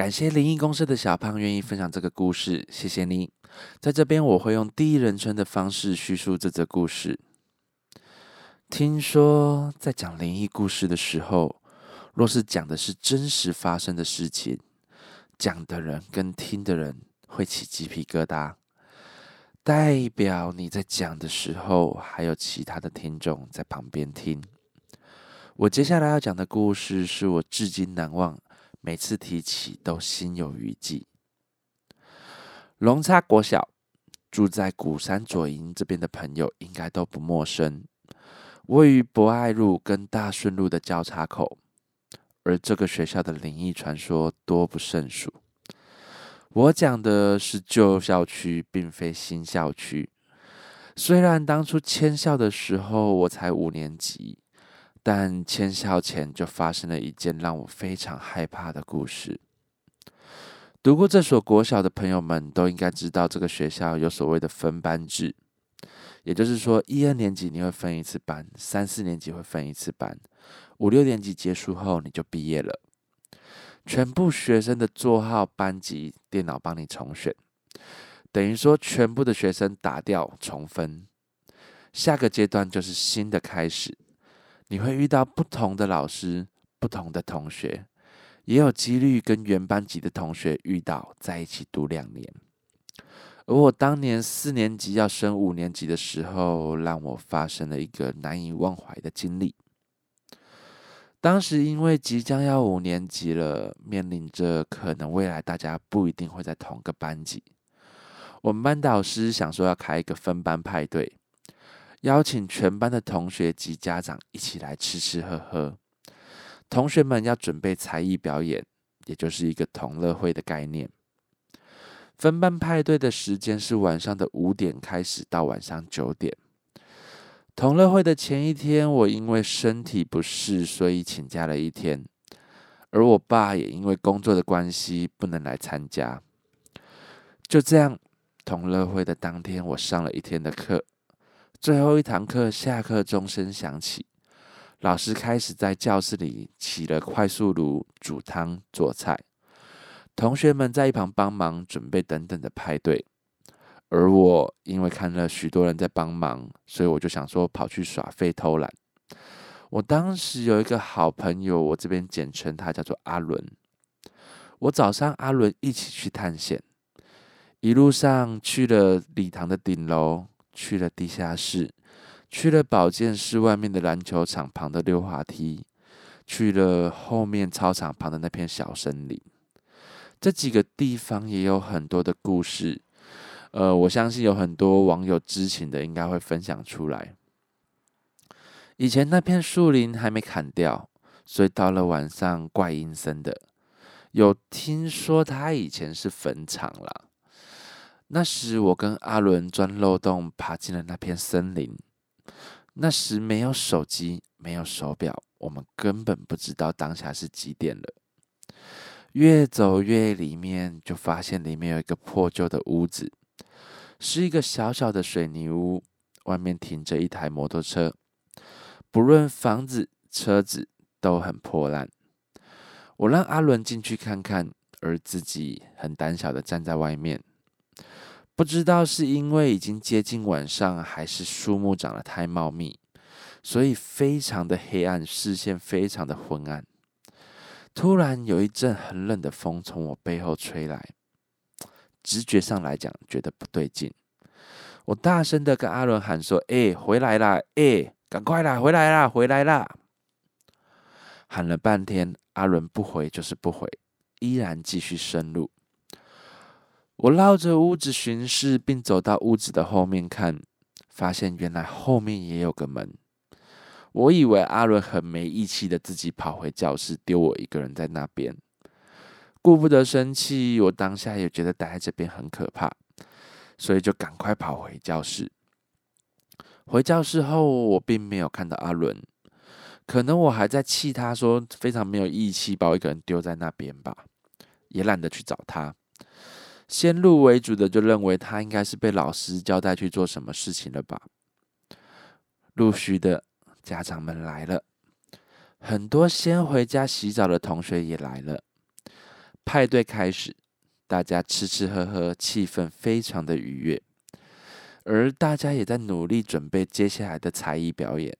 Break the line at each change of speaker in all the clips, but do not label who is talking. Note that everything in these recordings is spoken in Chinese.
感谢灵异公司的小胖愿意分享这个故事，谢谢你。在这边，我会用第一人称的方式叙述这则故事。听说在讲灵异故事的时候，若是讲的是真实发生的事情，讲的人跟听的人会起鸡皮疙瘩，代表你在讲的时候还有其他的听众在旁边听。我接下来要讲的故事是我至今难忘，每次提起都心有余悸。龙差国小住在古山左营这边的朋友应该都不陌生，位于博爱路跟大顺路的交叉口，而这个学校的灵异传说多不胜数。我讲的是旧校区，并非新校区。虽然当初迁校的时候我才五年级，但迁校前就发生了一件让我非常害怕的故事。读过这所国小的朋友们都应该知道，这个学校有所谓的分班制，也就是说，一二年级你会分一次班，三四年级会分一次班，五六年级结束后你就毕业了。全部学生的座号、班级、电脑帮你重选，等于说全部的学生打掉重分。下个阶段就是新的开始，你会遇到不同的老师、不同的同学。也有几率跟原班级的同学遇到，在一起读两年。而我当年四年级要升五年级的时候，让我发生了一个难以忘怀的经历。当时因为即将要五年级了，面临着可能未来大家不一定会在同个班级，我们班导师想说要开一个分班派对，邀请全班的同学及家长一起来吃吃喝喝。同学们要准备才艺表演，也就是一个同乐会的概念。分班派对的时间是晚上的五点开始到晚上九点。同乐会的前一天，我因为身体不适，所以请假了一天，而我爸也因为工作的关系不能来参加。就这样，同乐会的当天，我上了一天的课，最后一堂课下课钟声响起。老师开始在教室里起了快速炉煮汤做菜，同学们在一旁帮忙准备等等的派对，而我因为看了许多人在帮忙，所以我就想说跑去耍废偷懒。我当时有一个好朋友，我这边简称他叫做阿伦。我早上阿伦一起去探险，一路上去了礼堂的顶楼，去了地下室。去了保健室外面的篮球场旁的溜滑梯，去了后面操场旁的那片小森林，这几个地方也有很多的故事。呃，我相信有很多网友知情的，应该会分享出来。以前那片树林还没砍掉，所以到了晚上怪阴森的。有听说他以前是坟场啦。那时我跟阿伦钻漏洞爬进了那片森林。那时没有手机，没有手表，我们根本不知道当下是几点了。越走越里面，就发现里面有一个破旧的屋子，是一个小小的水泥屋，外面停着一台摩托车。不论房子、车子都很破烂。我让阿伦进去看看，而自己很胆小的站在外面。不知道是因为已经接近晚上，还是树木长得太茂密，所以非常的黑暗，视线非常的昏暗。突然有一阵很冷的风从我背后吹来，直觉上来讲觉得不对劲。我大声的跟阿伦喊说：“哎，回来啦！哎，赶快啦，回来啦，回来啦！”喊了半天，阿伦不回就是不回，依然继续深入。我绕着屋子巡视，并走到屋子的后面看，发现原来后面也有个门。我以为阿伦很没义气的自己跑回教室，丢我一个人在那边。顾不得生气，我当下也觉得待在这边很可怕，所以就赶快跑回教室。回教室后，我并没有看到阿伦，可能我还在气他说非常没有义气，把我一个人丢在那边吧，也懒得去找他。先入为主的就认为他应该是被老师交代去做什么事情了吧。陆续的家长们来了，很多先回家洗澡的同学也来了。派对开始，大家吃吃喝喝，气氛非常的愉悦。而大家也在努力准备接下来的才艺表演。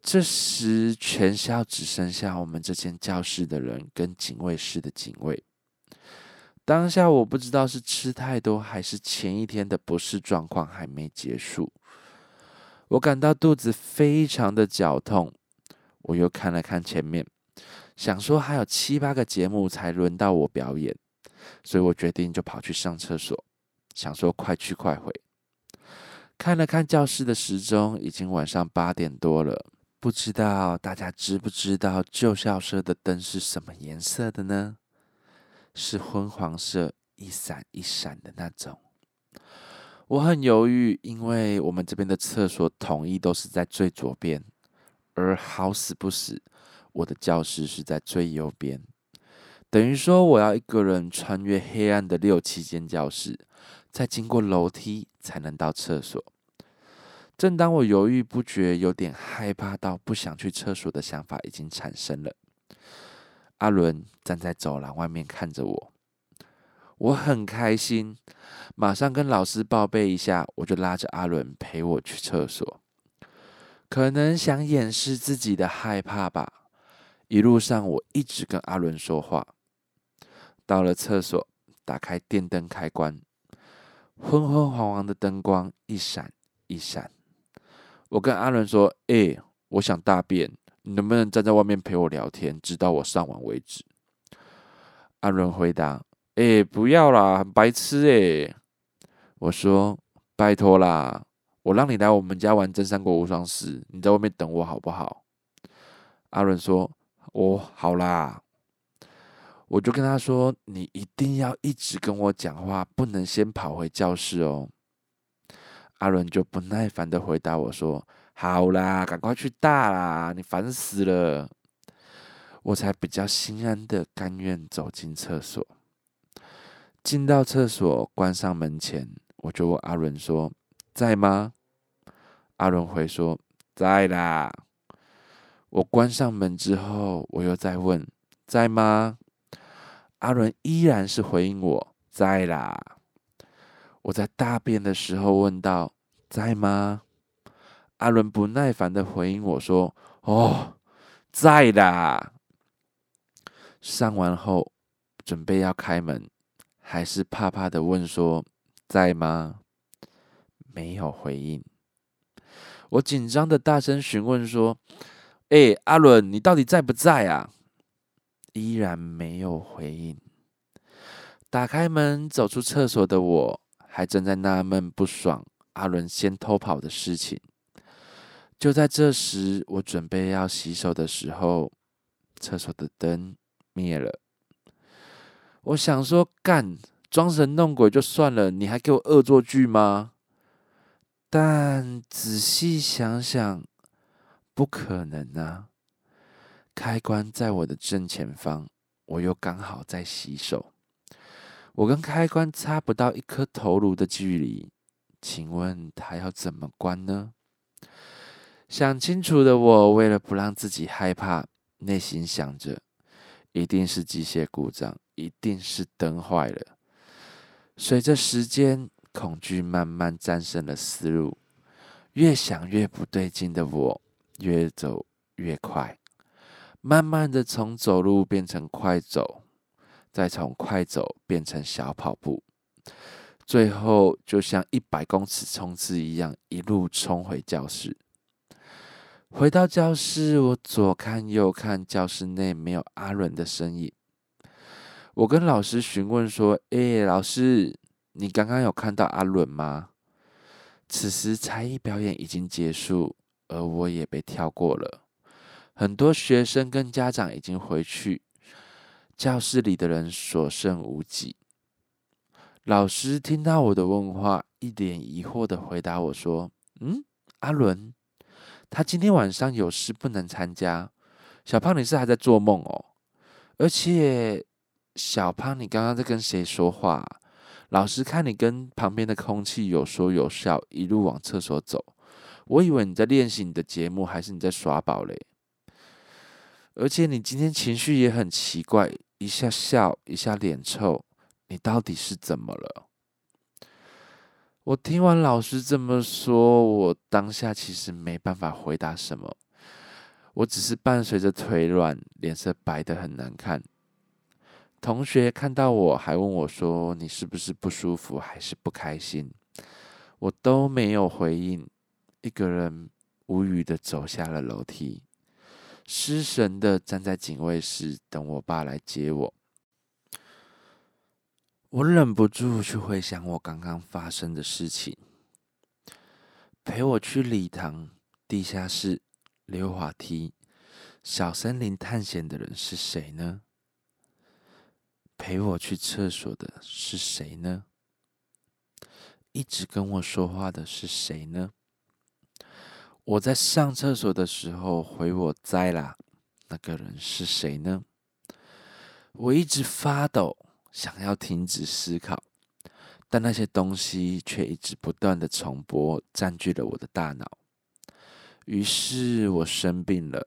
这时，全校只剩下我们这间教室的人跟警卫室的警卫。当下我不知道是吃太多，还是前一天的不适状况还没结束。我感到肚子非常的绞痛。我又看了看前面，想说还有七八个节目才轮到我表演，所以我决定就跑去上厕所，想说快去快回。看了看教室的时钟，已经晚上八点多了。不知道大家知不知道旧校舍的灯是什么颜色的呢？是昏黄色，一闪一闪的那种。我很犹豫，因为我们这边的厕所统一都是在最左边，而好死不死，我的教室是在最右边。等于说，我要一个人穿越黑暗的六七间教室。再经过楼梯才能到厕所。正当我犹豫不决、有点害怕到不想去厕所的想法已经产生了，阿伦站在走廊外面看着我，我很开心，马上跟老师报备一下，我就拉着阿伦陪我去厕所。可能想掩饰自己的害怕吧，一路上我一直跟阿伦说话。到了厕所，打开电灯开关。昏昏黄黄的灯光一闪一闪，我跟阿伦说：“哎，我想大便，你能不能站在外面陪我聊天，直到我上完为止？”阿伦回答：“哎，不要啦，很白痴哎。”我说：“拜托啦，我让你来我们家玩真三国无双时，你在外面等我好不好？”阿伦说：“哦，好啦。”我就跟他说：“你一定要一直跟我讲话，不能先跑回教室哦。”阿伦就不耐烦的回答我说：“好啦，赶快去大啦，你烦死了。”我才比较心安的甘愿走进厕所。进到厕所，关上门前，我就问阿伦说：“在吗？”阿伦回说：“在啦。”我关上门之后，我又再问：“在吗？”阿伦依然是回应我在啦。我在大便的时候问道：“在吗？”阿伦不耐烦的回应我说：“哦，在啦。”上完后准备要开门，还是怕怕的问说：“在吗？”没有回应。我紧张的大声询问说：“哎，阿伦，你到底在不在啊？”依然没有回应。打开门走出厕所的我，还正在纳闷不爽阿伦先偷跑的事情。就在这时，我准备要洗手的时候，厕所的灯灭了。我想说，干装神弄鬼就算了，你还给我恶作剧吗？但仔细想想，不可能啊！开关在我的正前方，我又刚好在洗手，我跟开关差不到一颗头颅的距离，请问他要怎么关呢？想清楚的我，为了不让自己害怕，内心想着，一定是机械故障，一定是灯坏了。随着时间，恐惧慢慢战胜了思路，越想越不对劲的我，越走越快。慢慢的从走路变成快走，再从快走变成小跑步，最后就像一百公尺冲刺一样，一路冲回教室。回到教室，我左看右看，教室内没有阿伦的身影。我跟老师询问说：“诶，老师，你刚刚有看到阿伦吗？”此时才艺表演已经结束，而我也被跳过了。很多学生跟家长已经回去，教室里的人所剩无几。老师听到我的问话，一脸疑惑的回答我说：“嗯，阿伦，他今天晚上有事不能参加。小胖，你是还在做梦哦？而且，小胖，你刚刚在跟谁说话？老师看你跟旁边的空气有说有笑，一路往厕所走，我以为你在练习你的节目，还是你在耍宝嘞？而且你今天情绪也很奇怪，一下笑，一下脸臭。”你到底是怎么了？我听完老师这么说，我当下其实没办法回答什么，我只是伴随着腿软，脸色白的很难看。同学看到我还问我说：“你是不是不舒服，还是不开心？”我都没有回应，一个人无语的走下了楼梯，失神的站在警卫室等我爸来接我。我忍不住去回想我刚刚发生的事情。陪我去礼堂、地下室、溜滑梯、小森林探险的人是谁呢？陪我去厕所的是谁呢？一直跟我说话的是谁呢？我在上厕所的时候回我在啦，那个人是谁呢？我一直发抖。想要停止思考，但那些东西却一直不断的重播，占据了我的大脑。于是我生病了，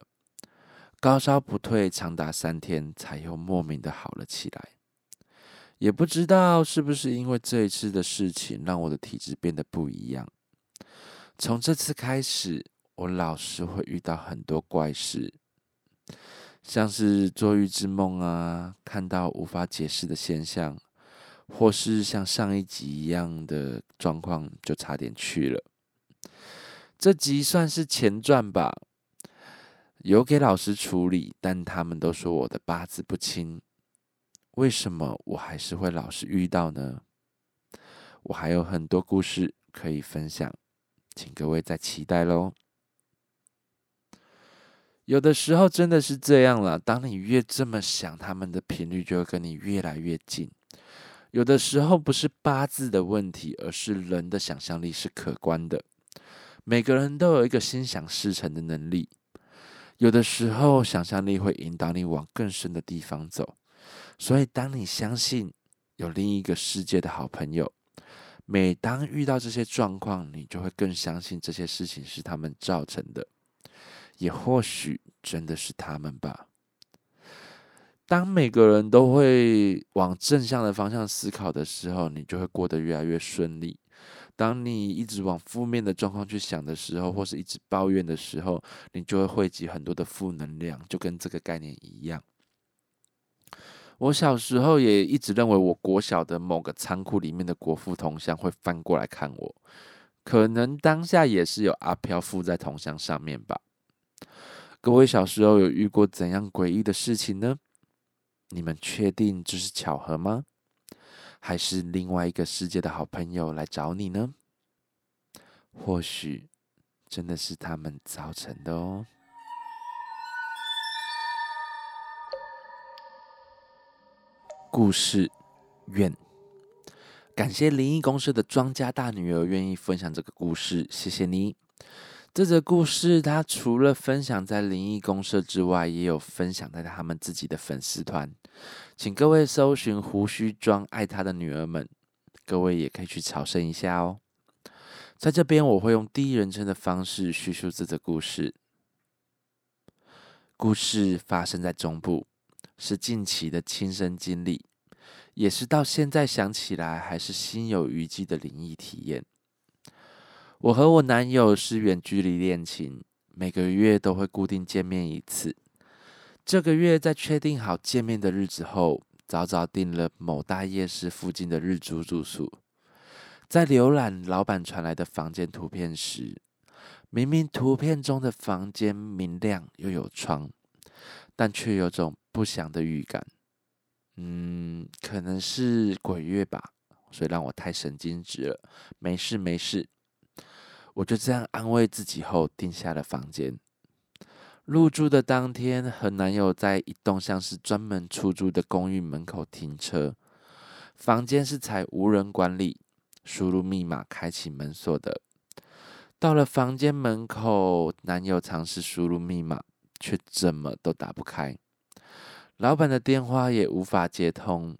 高烧不退，长达三天，才又莫名的好了起来。也不知道是不是因为这一次的事情，让我的体质变得不一样。从这次开始，我老是会遇到很多怪事。像是做预知梦啊，看到无法解释的现象，或是像上一集一样的状况，就差点去了。这集算是前传吧，有给老师处理，但他们都说我的八字不清。为什么我还是会老是遇到呢？我还有很多故事可以分享，请各位再期待喽。有的时候真的是这样了。当你越这么想，他们的频率就会跟你越来越近。有的时候不是八字的问题，而是人的想象力是可观的。每个人都有一个心想事成的能力。有的时候，想象力会引导你往更深的地方走。所以，当你相信有另一个世界的好朋友，每当遇到这些状况，你就会更相信这些事情是他们造成的。也或许真的是他们吧。当每个人都会往正向的方向思考的时候，你就会过得越来越顺利。当你一直往负面的状况去想的时候，或是一直抱怨的时候，你就会汇集很多的负能量，就跟这个概念一样。我小时候也一直认为，我国小的某个仓库里面的国父铜像会翻过来看我，可能当下也是有阿飘附在铜像上面吧。各位小时候有遇过怎样诡异的事情呢？你们确定这是巧合吗？还是另外一个世界的好朋友来找你呢？或许真的是他们造成的哦。故事愿感谢灵异公司的庄家大女儿愿意分享这个故事，谢谢你。这则故事，他除了分享在灵异公社之外，也有分享在他们自己的粉丝团，请各位搜寻“胡须庄爱他的女儿们”，各位也可以去朝圣一下哦。在这边，我会用第一人称的方式叙述这则故事。故事发生在中部，是近期的亲身经历，也是到现在想起来还是心有余悸的灵异体验。我和我男友是远距离恋情，每个月都会固定见面一次。这个月在确定好见面的日子后，早早订了某大夜市附近的日租住宿。在浏览老板传来的房间图片时，明明图片中的房间明亮又有窗，但却有种不祥的预感。嗯，可能是鬼月吧，所以让我太神经质了。没事，没事。我就这样安慰自己后，订下了房间。入住的当天，和男友在一栋像是专门出租的公寓门口停车。房间是采无人管理，输入密码开启门锁的。到了房间门口，男友尝试输入密码，却怎么都打不开。老板的电话也无法接通，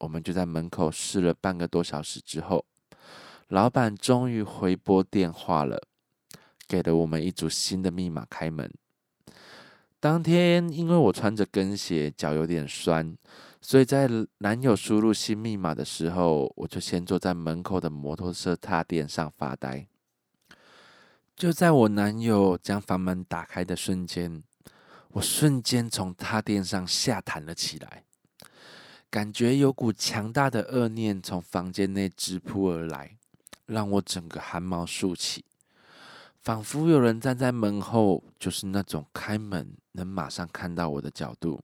我们就在门口试了半个多小时之后，老板终于回拨电话了，给了我们一组新的密码开门。当天因为我穿着跟鞋，脚有点酸，所以在男友输入新密码的时候，我就先坐在门口的摩托车踏垫上发呆。就在我男友将房门打开的瞬间。我瞬间从踏垫上下弹了起来，感觉有股强大的恶念从房间内直扑而来，让我整个汗毛竖起，仿佛有人站在门后，就是那种开门能马上看到我的角度，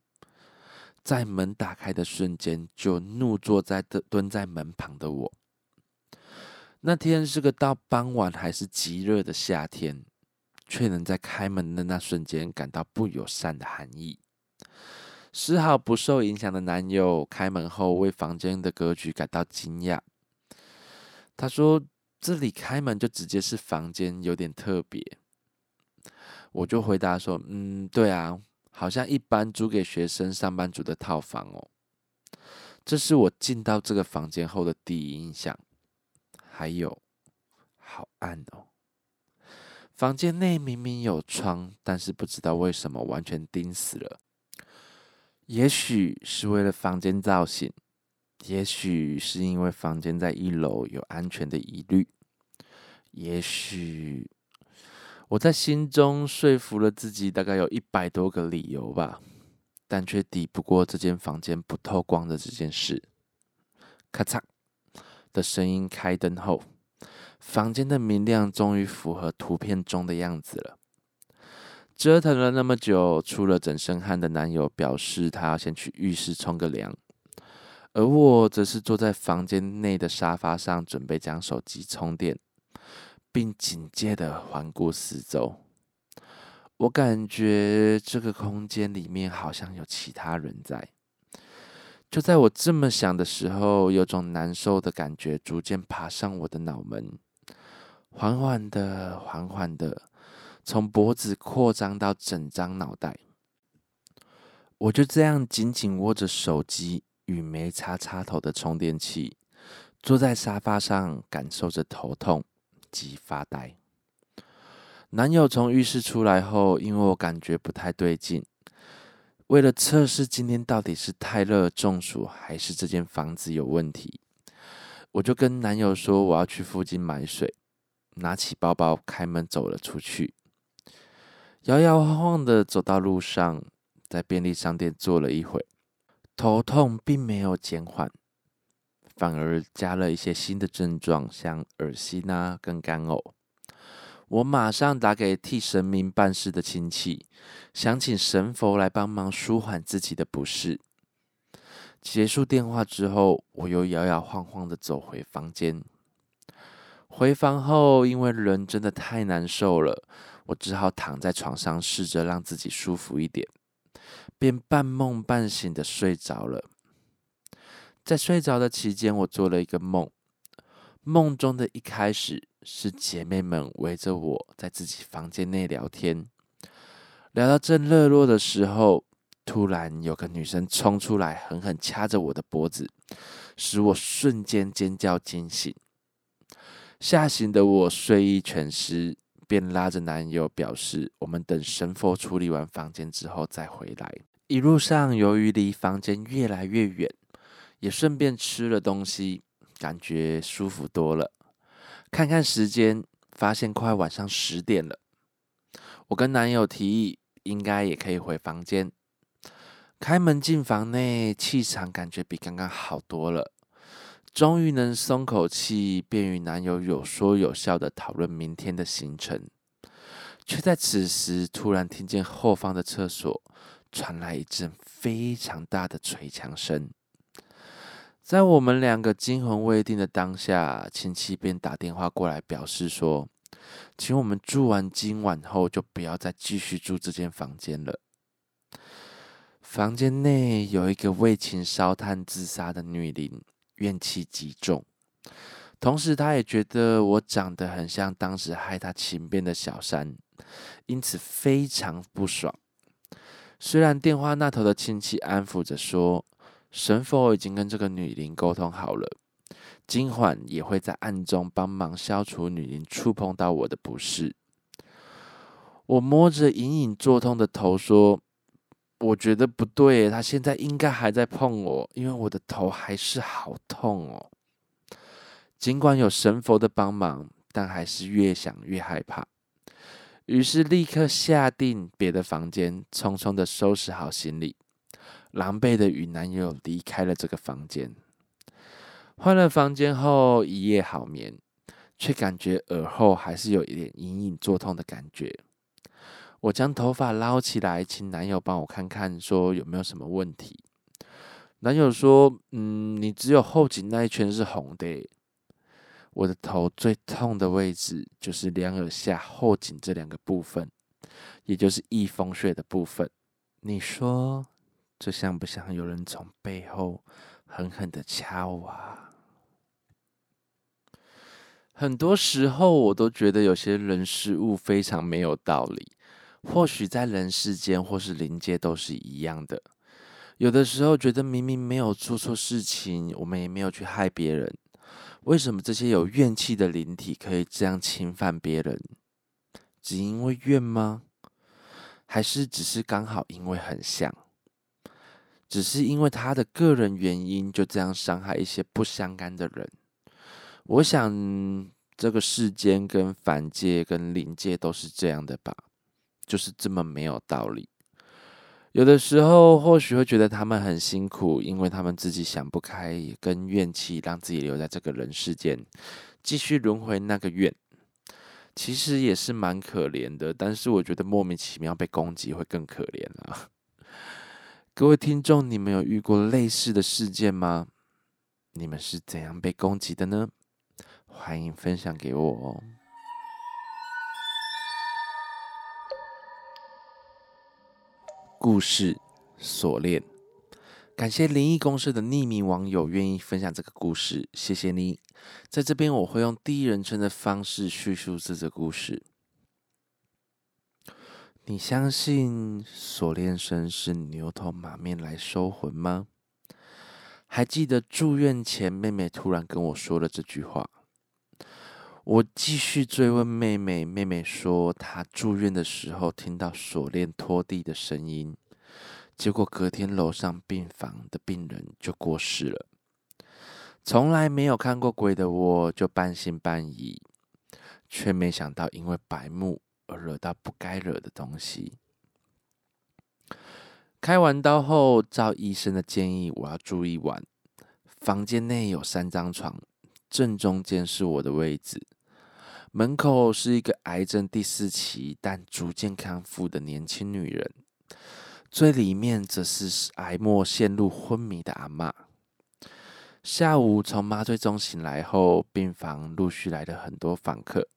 在门打开的瞬间就怒坐在蹲在门旁的我。那天是个到傍晚还是极热的夏天。却能在开门的那瞬间感到不友善的寒意，丝毫不受影响的男友开门后为房间的格局感到惊讶。他说：“这里开门就直接是房间，有点特别。”我就回答说：“嗯，对啊，好像一般租给学生、上班族的套房哦。”这是我进到这个房间后的第一印象。还有，好暗哦。房间内明明有窗，但是不知道为什么完全钉死了。也许是为了房间造型，也许是因为房间在一楼有安全的疑虑，也许我在心中说服了自己，大概有一百多个理由吧，但却抵不过这间房间不透光的这件事。咔嚓的声音，开灯后。房间的明亮终于符合图片中的样子了。折腾了那么久，出了整身汗的男友表示他要先去浴室冲个凉，而我则是坐在房间内的沙发上，准备将手机充电，并警戒的环顾四周。我感觉这个空间里面好像有其他人在。就在我这么想的时候，有种难受的感觉逐渐爬上我的脑门。缓缓的，缓缓的，从脖子扩张到整张脑袋。我就这样紧紧握着手机与没插插头的充电器，坐在沙发上，感受着头痛及发呆。男友从浴室出来后，因为我感觉不太对劲，为了测试今天到底是太热中暑，还是这间房子有问题，我就跟男友说我要去附近买水。拿起包包，开门走了出去，摇摇晃晃的走到路上，在便利商店坐了一会，头痛并没有减缓，反而加了一些新的症状，像耳心啊跟干呕。我马上打给替神明办事的亲戚，想请神佛来帮忙舒缓自己的不适。结束电话之后，我又摇摇晃晃的走回房间。回房后，因为人真的太难受了，我只好躺在床上，试着让自己舒服一点，便半梦半醒的睡着了。在睡着的期间，我做了一个梦，梦中的一开始是姐妹们围着我在自己房间内聊天，聊到正热络的时候，突然有个女生冲出来，狠狠掐着我的脖子，使我瞬间尖叫惊醒。吓醒的我睡意全失，便拉着男友表示，我们等神佛处理完房间之后再回来。一路上，由于离房间越来越远，也顺便吃了东西，感觉舒服多了。看看时间，发现快晚上十点了。我跟男友提议，应该也可以回房间。开门进房内，气场感觉比刚刚好多了。终于能松口气，便与男友有说有笑的讨论明天的行程，却在此时突然听见后方的厕所传来一阵非常大的捶墙声。在我们两个惊魂未定的当下，亲戚便打电话过来表示说，请我们住完今晚后就不要再继续住这间房间了。房间内有一个为情烧炭自杀的女灵。怨气极重。同时，他也觉得我长得很像当时害他情变的小三，因此非常不爽。虽然电话那头的亲戚安抚着说，神佛已经跟这个女灵沟通好了，今晚也会在暗中帮忙消除女灵触碰到我的不适。我摸着隐隐作痛的头说：“我觉得不对，他现在应该还在碰我，因为我的头还是好痛哦。尽管有神佛的帮忙，但还是越想越害怕。”于是立刻下定别的房间，匆匆的收拾好行李，狼狈的与男友离开了这个房间。换了房间后，一夜好眠，却感觉耳后还是有一点隐隐作痛的感觉。我将头发捞起来，请男友帮我看看，说有没有什么问题。男友说：“嗯，你只有后颈那一圈是红的。”我的头最痛的位置就是两耳下后颈这两个部分，也就是翳风穴的部分。你说这像不像有人从背后狠狠的掐我？很多时候我都觉得有些人事物非常没有道理。或许在人世间或是灵界都是一样的。有的时候觉得明明没有做错事情，我们也没有去害别人。为什么这些有怨气的灵体可以这样侵犯别人？只因为怨吗？还是只是刚好因为很像？只是因为他的个人原因就这样伤害一些不相干的人？我想这个世间跟凡界跟灵界都是这样的吧，就是这么没有道理。有的时候或许会觉得他们很辛苦，因为他们自己想不开，跟怨气让自己留在这个人世间，继续轮回那个怨，其实也是蛮可怜的。但是我觉得莫名其妙被攻击会更可怜啊！各位听众，你们有遇过类似的事件吗？你们是怎样被攻击的呢？欢迎分享给我哦。故事锁链，感谢灵异公社的匿名网友愿意分享这个故事，谢谢你。在这边，我会用第一人称的方式叙述这个故事。你相信锁链神是牛头马面来收魂吗？还记得住院前，妹妹突然跟我说了这句话。我继续追问妹妹，妹妹说她住院的时候听到锁链拖地的声音，结果隔天楼上病房的病人就过世了。从来没有看过鬼的我，就半信半疑，却没想到因为白目而惹到不该惹的东西。开完刀后，照医生的建议，我要住一晚。房间内有三张床，正中间是我的位置。门口是一个癌症第四期但逐渐康复的年轻女人，最里面则是癌末陷入昏迷的阿妈。下午从麻醉中醒来后，病房陆续来了很多访客。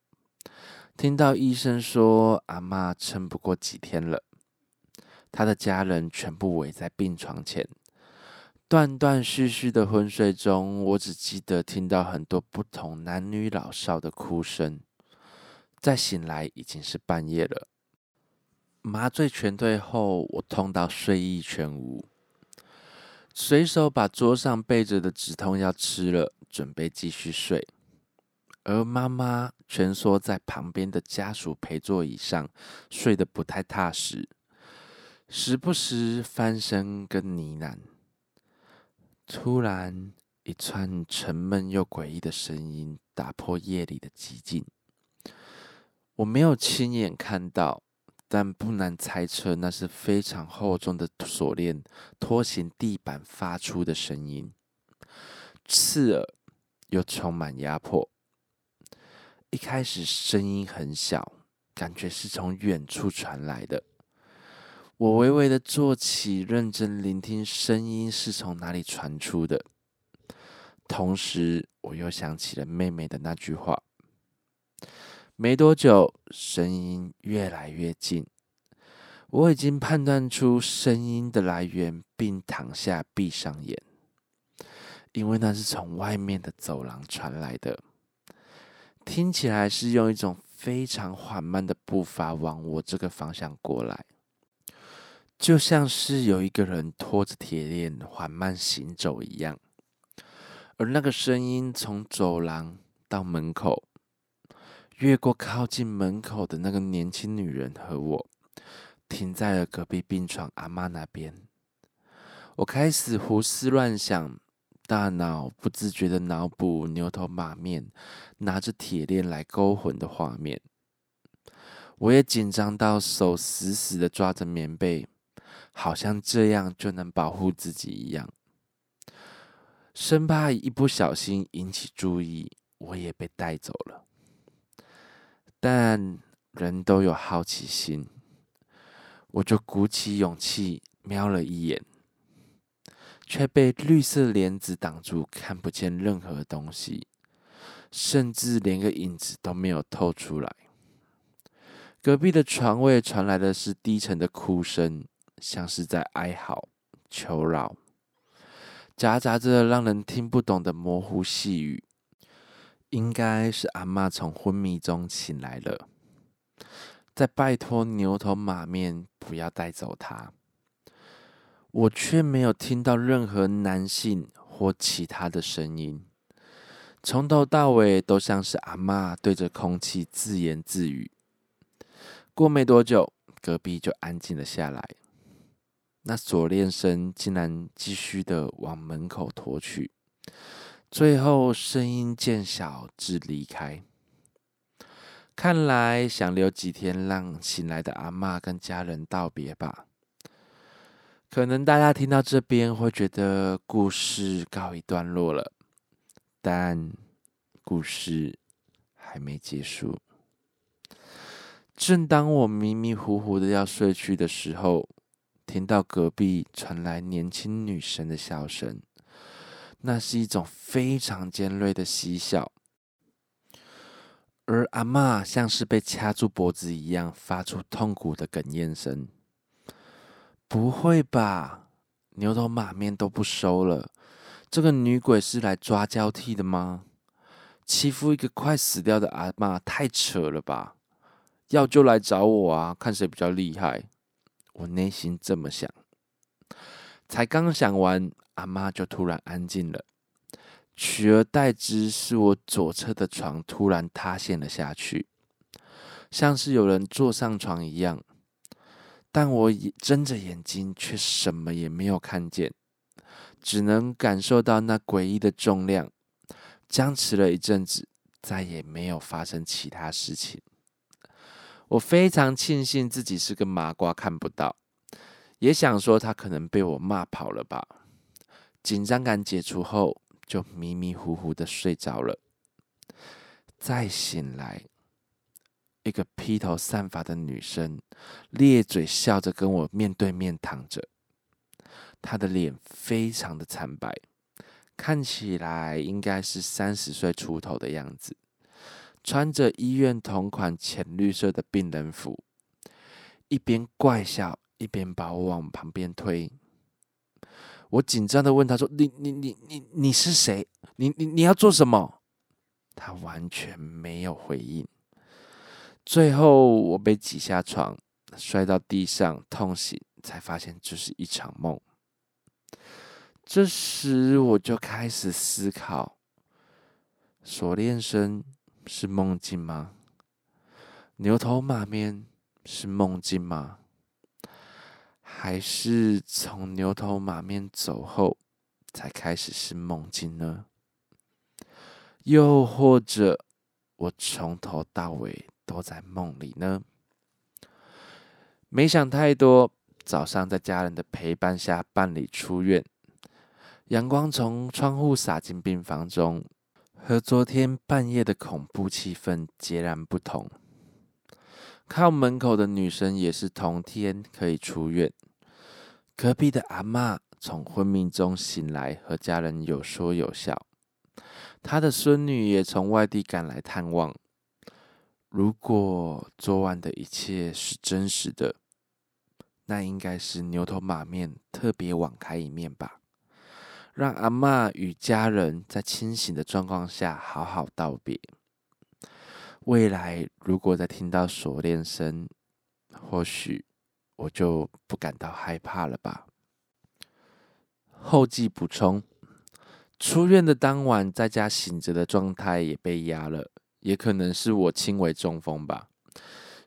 听到医生说阿妈撑不过几天了，她的家人全部围在病床前。断断续续的昏睡中，我只记得听到很多不同男女老少的哭声。再醒来已经是半夜了。麻醉全退后，我痛到睡意全无，随手把桌上备着的止痛药吃了，准备继续睡。而妈妈蜷缩在旁边的家属陪座椅上，睡得不太踏实，时不时翻身跟呢喃。突然，一串沉闷又诡异的声音打破夜里的寂静。我没有亲眼看到，但不难猜测，那是非常厚重的锁链拖行地板发出的声音，刺耳又充满压迫。一开始声音很小，感觉是从远处传来的。我微微的坐起，认真聆听声音是从哪里传出的。同时，我又想起了妹妹的那句话。没多久，声音越来越近，我已经判断出声音的来源，并躺下闭上眼。因为那是从外面的走廊传来的，听起来是用一种非常缓慢的步伐往我这个方向过来，就像是有一个人拖着铁链缓慢行走一样。而那个声音从走廊到门口，越过靠近门口的那个年轻女人和我，停在了隔壁病床阿妈那边。我开始胡思乱想。大脑不自觉的脑补牛头马面拿着铁链来勾魂的画面，我也紧张到手死死的抓着棉被，好像这样就能保护自己一样，生怕一不小心引起注意，我也被带走了。但人都有好奇心，我就鼓起勇气瞄了一眼。却被绿色帘子挡住，看不见任何东西，甚至连个影子都没有透出来。隔壁的床位传来的是低沉的哭声，像是在哀嚎、求饶，夹杂着让人听不懂的模糊细语。应该是阿妈从昏迷中醒来了，在拜托牛头马面不要带走他。我却没有听到任何男性或其他的声音，从头到尾都像是阿妈对着空气自言自语。过没多久，隔壁就安静了下来，那锁链声竟然继续的往门口拖去，最后声音渐小至离开。看来想留几天，让醒来的阿妈跟家人道别吧。可能大家听到这边会觉得故事告一段落了，但故事还没结束。正当我迷迷糊糊的要睡去的时候，听到隔壁传来年轻女生的笑声，那是一种非常尖锐的嬉笑，而阿妈像是被掐住脖子一样，发出痛苦的哽咽声。不会吧，牛头马面都不收了，这个女鬼是来抓交替的吗？欺负一个快死掉的阿妈，太扯了吧！要就来找我啊，看谁比较厉害。我内心这么想，才刚想完，阿妈就突然安静了，取而代之是我左侧的床突然塌陷了下去，像是有人坐上床一样。但我睁着眼睛，却什么也没有看见，只能感受到那诡异的重量。僵持了一阵子，再也没有发生其他事情。我非常庆幸自己是个麻瓜，看不到，也想说他可能被我骂跑了吧。紧张感解除后，就迷迷糊糊的睡着了。再醒来。一个披头散发的女生，咧嘴笑着跟我面对面躺着，她的脸非常的惨白，看起来应该是三十岁出头的样子，穿着医院同款浅绿色的病人服，一边怪笑一边把我往旁边推。我紧张的问他说：“你你你你你是谁？你你你要做什么？”他完全没有回应。最后，我被挤下床，摔到地上，痛醒，才发现这是一场梦。这时，我就开始思考：锁链声是梦境吗？牛头马面是梦境吗？还是从牛头马面走后，才开始是梦境呢？又或者，我从头到尾？都在梦里呢，没想太多。早上在家人的陪伴下办理出院，阳光从窗户洒进病房中，和昨天半夜的恐怖气氛截然不同。靠门口的女生也是同天可以出院。隔壁的阿妈从昏迷中醒来，和家人有说有笑。她的孙女也从外地赶来探望。如果昨晚的一切是真实的，那应该是牛头马面特别网开一面吧，让阿嬷与家人在清醒的状况下好好道别。未来如果再听到锁链声，或许我就不感到害怕了吧。后记补充：出院的当晚，在家醒着的状态也被压了，也可能是我轻微中风吧。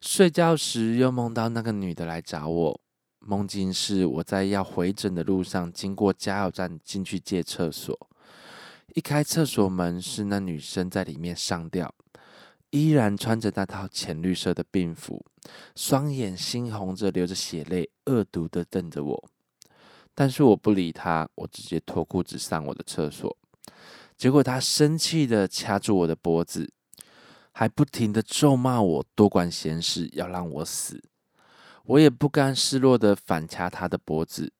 睡觉时又梦到那个女的来找我，梦境是我在要回诊的路上，经过加油站进去借厕所，一开厕所门，是那女生在里面上吊。依然穿着那套浅绿色的病服，双眼猩红着，流着血泪，恶毒的瞪着我。但是我不理他，我直接脱裤子上我的厕所。结果他生气的掐住我的脖子，还不停的咒骂我多管闲事，要让我死。我也不甘示弱的反掐他的脖子。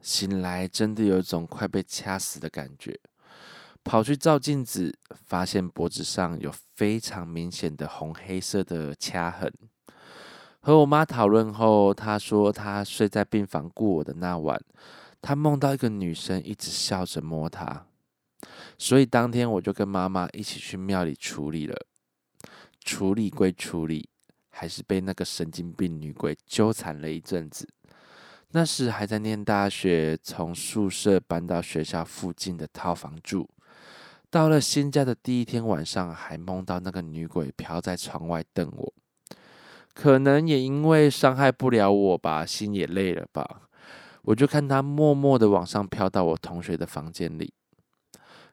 醒来真的有一种快被掐死的感觉。跑去照镜子，发现脖子上有非常明显的红黑色的掐痕。和我妈讨论后，她说她睡在病房过我的那晚，她梦到一个女生一直笑着摸她。所以当天我就跟妈妈一起去庙里处理了。处理归处理，还是被那个神经病女鬼纠缠了一阵子。那时还在念大学，从宿舍搬到学校附近的套房住。到了新家的第一天晚上，还梦到那个女鬼飘在窗外瞪我。可能也因为伤害不了我吧，心也累了吧。我就看她默默的往上飘到我同学的房间里。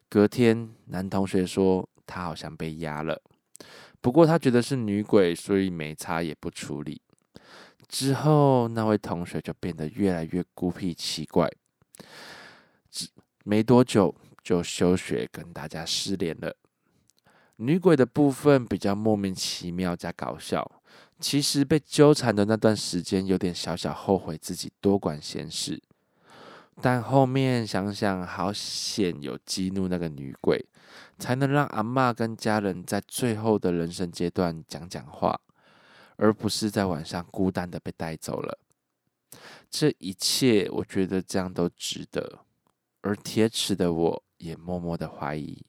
隔天，男同学说他好像被压了，不过他觉得是女鬼，所以没差也不处理。之后，那位同学就变得越来越孤僻奇怪。只没多久。就休学，跟大家失联了。女鬼的部分比较莫名其妙加搞笑。其实被纠缠的那段时间，有点小小后悔自己多管闲事。但后面想想，好险有激怒那个女鬼，才能让阿妈跟家人在最后的人生阶段讲讲话，而不是在晚上孤单的被带走了。这一切，我觉得这样都值得。而铁齿的我。也默默的怀疑，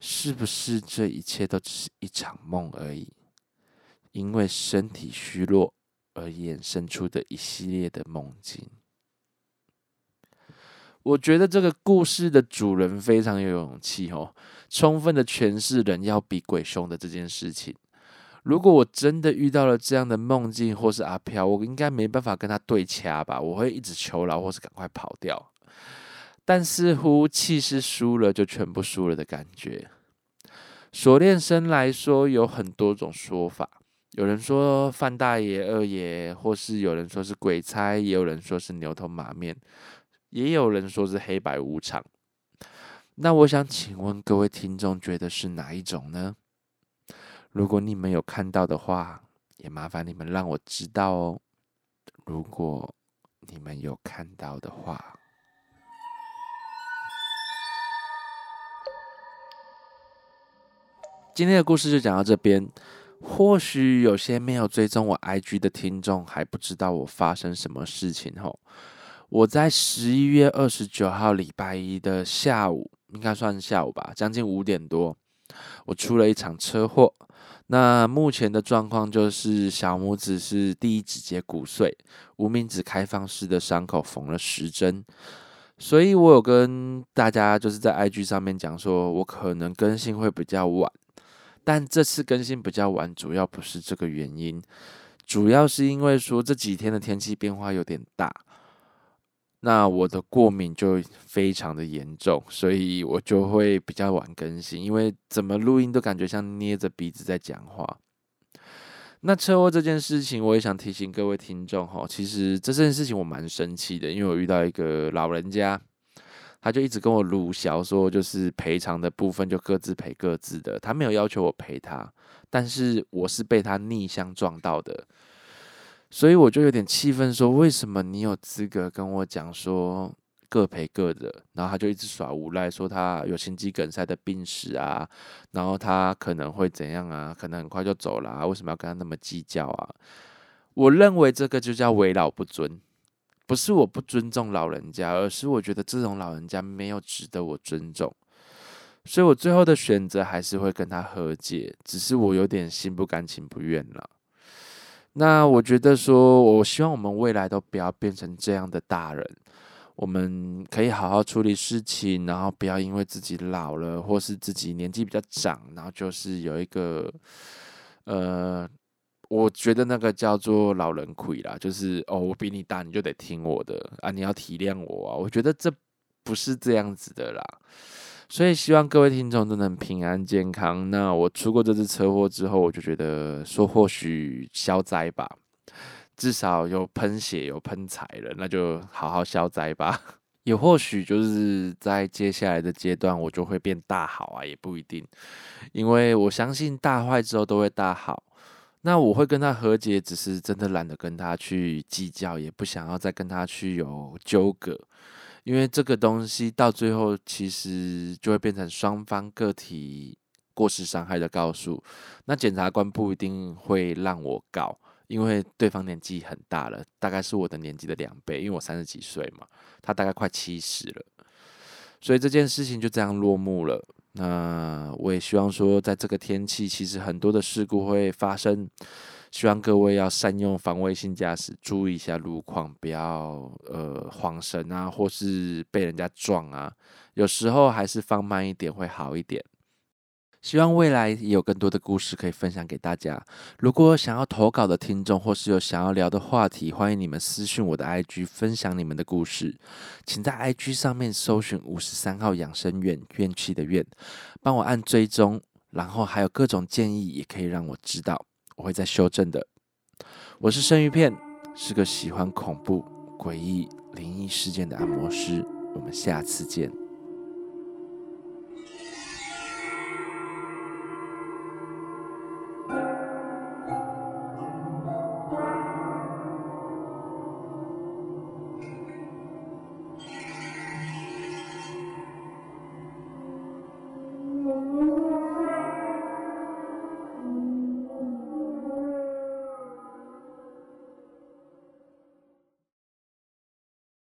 是不是这一切都只是一场梦而已？因为身体虚弱而衍生出的一系列的梦境。我觉得这个故事的主人非常有勇气哦，充分的诠释人要比鬼凶的这件事情。如果我真的遇到了这样的梦境，或是阿飘，我应该没办法跟他对掐吧？我会一直求饶，或是赶快跑掉。但似乎气势输了就全部输了的感觉。锁链生来说有很多种说法，有人说范大爷、二爷，或是有人说是鬼差，也有人说是牛头马面，也有人说是黑白无常。那我想请问各位听众，觉得是哪一种呢？如果你们有看到的话，也麻烦你们让我知道哦。如果你们有看到的话。今天的故事就讲到这边。或许有些没有追踪我 IG 的听众还不知道我发生什么事情吼。我在十一月二十九号礼拜一的下午，应该算下午吧，将近五点多，我出了一场车祸。那目前的状况就是小拇指是第一指节骨碎，无名指开放式的伤口缝了十针。所以我有跟大家就是在 IG 上面讲说，我可能更新会比较晚。但这次更新比较晚，主要不是这个原因，主要是因为说这几天的天气变化有点大，那我的过敏就非常的严重，所以我就会比较晚更新，因为怎么录音都感觉像捏着鼻子在讲话。那车祸这件事情，我也想提醒各位听众哈，其实这件事情我蛮生气的，因为我遇到一个老人家。他就一直跟我鲁小说，就是赔偿的部分就各自赔各自的，他没有要求我赔他，但是我是被他逆向撞到的，所以我就有点气愤，说为什么你有资格跟我讲说各赔各的？然后他就一直耍无赖，说他有心肌梗塞的病史啊，然后他可能会怎样啊？可能很快就走了，啊为什么要跟他那么计较啊？我认为这个就叫为老不尊。不是我不尊重老人家，而是我觉得这种老人家没有值得我尊重，所以我最后的选择还是会跟他和解，只是我有点心不甘情不愿了。那我觉得说，我希望我们未来都不要变成这样的大人，我们可以好好处理事情，然后不要因为自己老了，或是自己年纪比较长，然后就是有一个，呃。我觉得那个叫做老人亏啦，就是哦，我比你大，你就得听我的啊，你要体谅我啊。我觉得这不是这样子的啦，所以希望各位听众都能平安健康。那我出过这次车祸之后，我就觉得说或许消灾吧，至少有喷血有喷财了，那就好好消灾吧。也或许就是在接下来的阶段，我就会变大好啊，也不一定，因为我相信大坏之后都会大好。那我会跟他和解，只是真的懒得跟他去计较，也不想要再跟他去有纠葛，因为这个东西到最后其实就会变成双方个体过失伤害的告诉。那检察官不一定会让我告，因为对方年纪很大了，大概是我的年纪的两倍，因为我三十几岁嘛，他大概快七十了，所以这件事情就这样落幕了。那我也希望说，在这个天气，其实很多的事故会发生，希望各位要善用防卫性驾驶，注意一下路况，不要呃晃神啊，或是被人家撞啊，有时候还是放慢一点会好一点。希望未来也有更多的故事可以分享给大家。如果想要投稿的听众，或是有想要聊的话题，欢迎你们私讯我的 IG 分享你们的故事。请在 IG 上面搜寻五十三号养生院院气的院，帮我按追踪，然后还有各种建议也可以让我知道，我会再修正的。我是生鱼片，是个喜欢恐怖、诡异、灵异事件的按摩师。我们下次见。